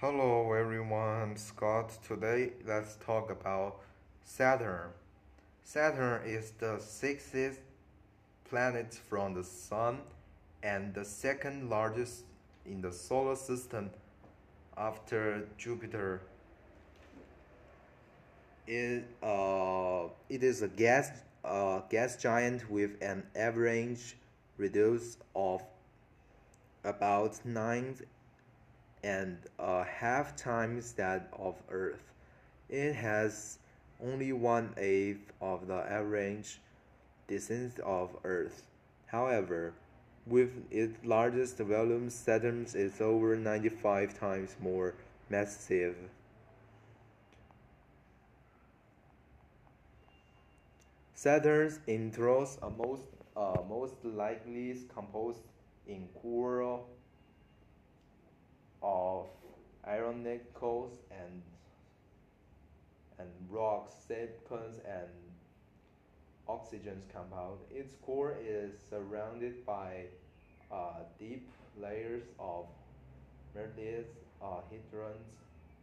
Hello everyone, I'm Scott. Today let's talk about Saturn. Saturn is the sixth planet from the Sun and the second largest in the solar system after Jupiter. It, uh, it is a gas, uh, gas giant with an average radius of about 9 and a half times that of Earth. It has only one eighth of the average distance of Earth. However, with its largest volume, Saturn is over 95 times more massive. Saturn's introns are most, uh, most likely composed in core of ironicals and and rocks, sequence and oxygen compound. Its core is surrounded by uh, deep layers of meteorites, uh, hadrons,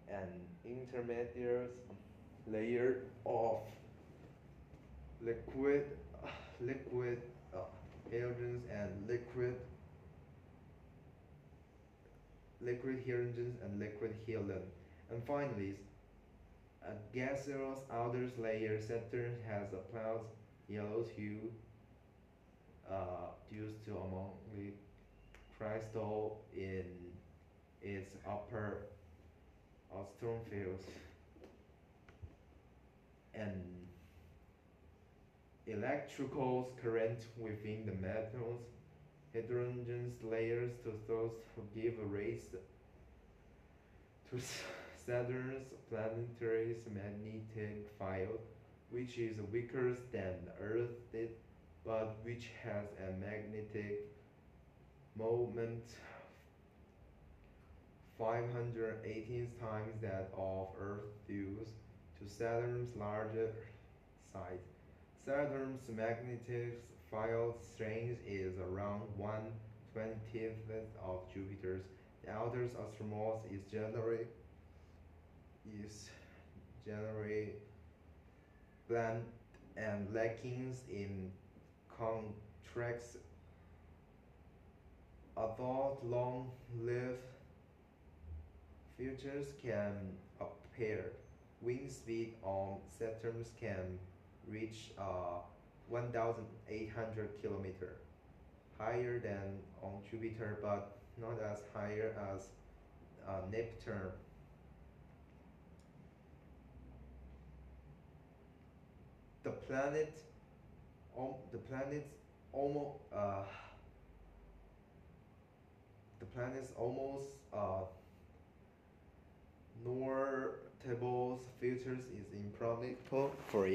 and intermediate layer of liquid, liquid uh, hydrogens and liquid liquid hydrogen and liquid helium. And finally, a gaseous outer layer Saturn has a pale yellow hue uh, due to ammonia crystal in its upper storm fields and electrical current within the metals hydrogen layers to those who give rise to Saturn's planetary magnetic field, which is weaker than Earth did, but which has a magnetic moment 518 times that of Earth due to Saturn's larger size. Saturn's magnetic field strength is around 1 20th of Jupiter's. The outer astromos is generally is generally bland and lacking in contracts. Although long-lived features can appear, wind speed on Saturn can reach uh, 1,800 kilometer, higher than on Jupiter, but not as higher as uh, Neptune. The planet, um, the planets almost, uh, the planet's almost uh, notable features is improbable for it.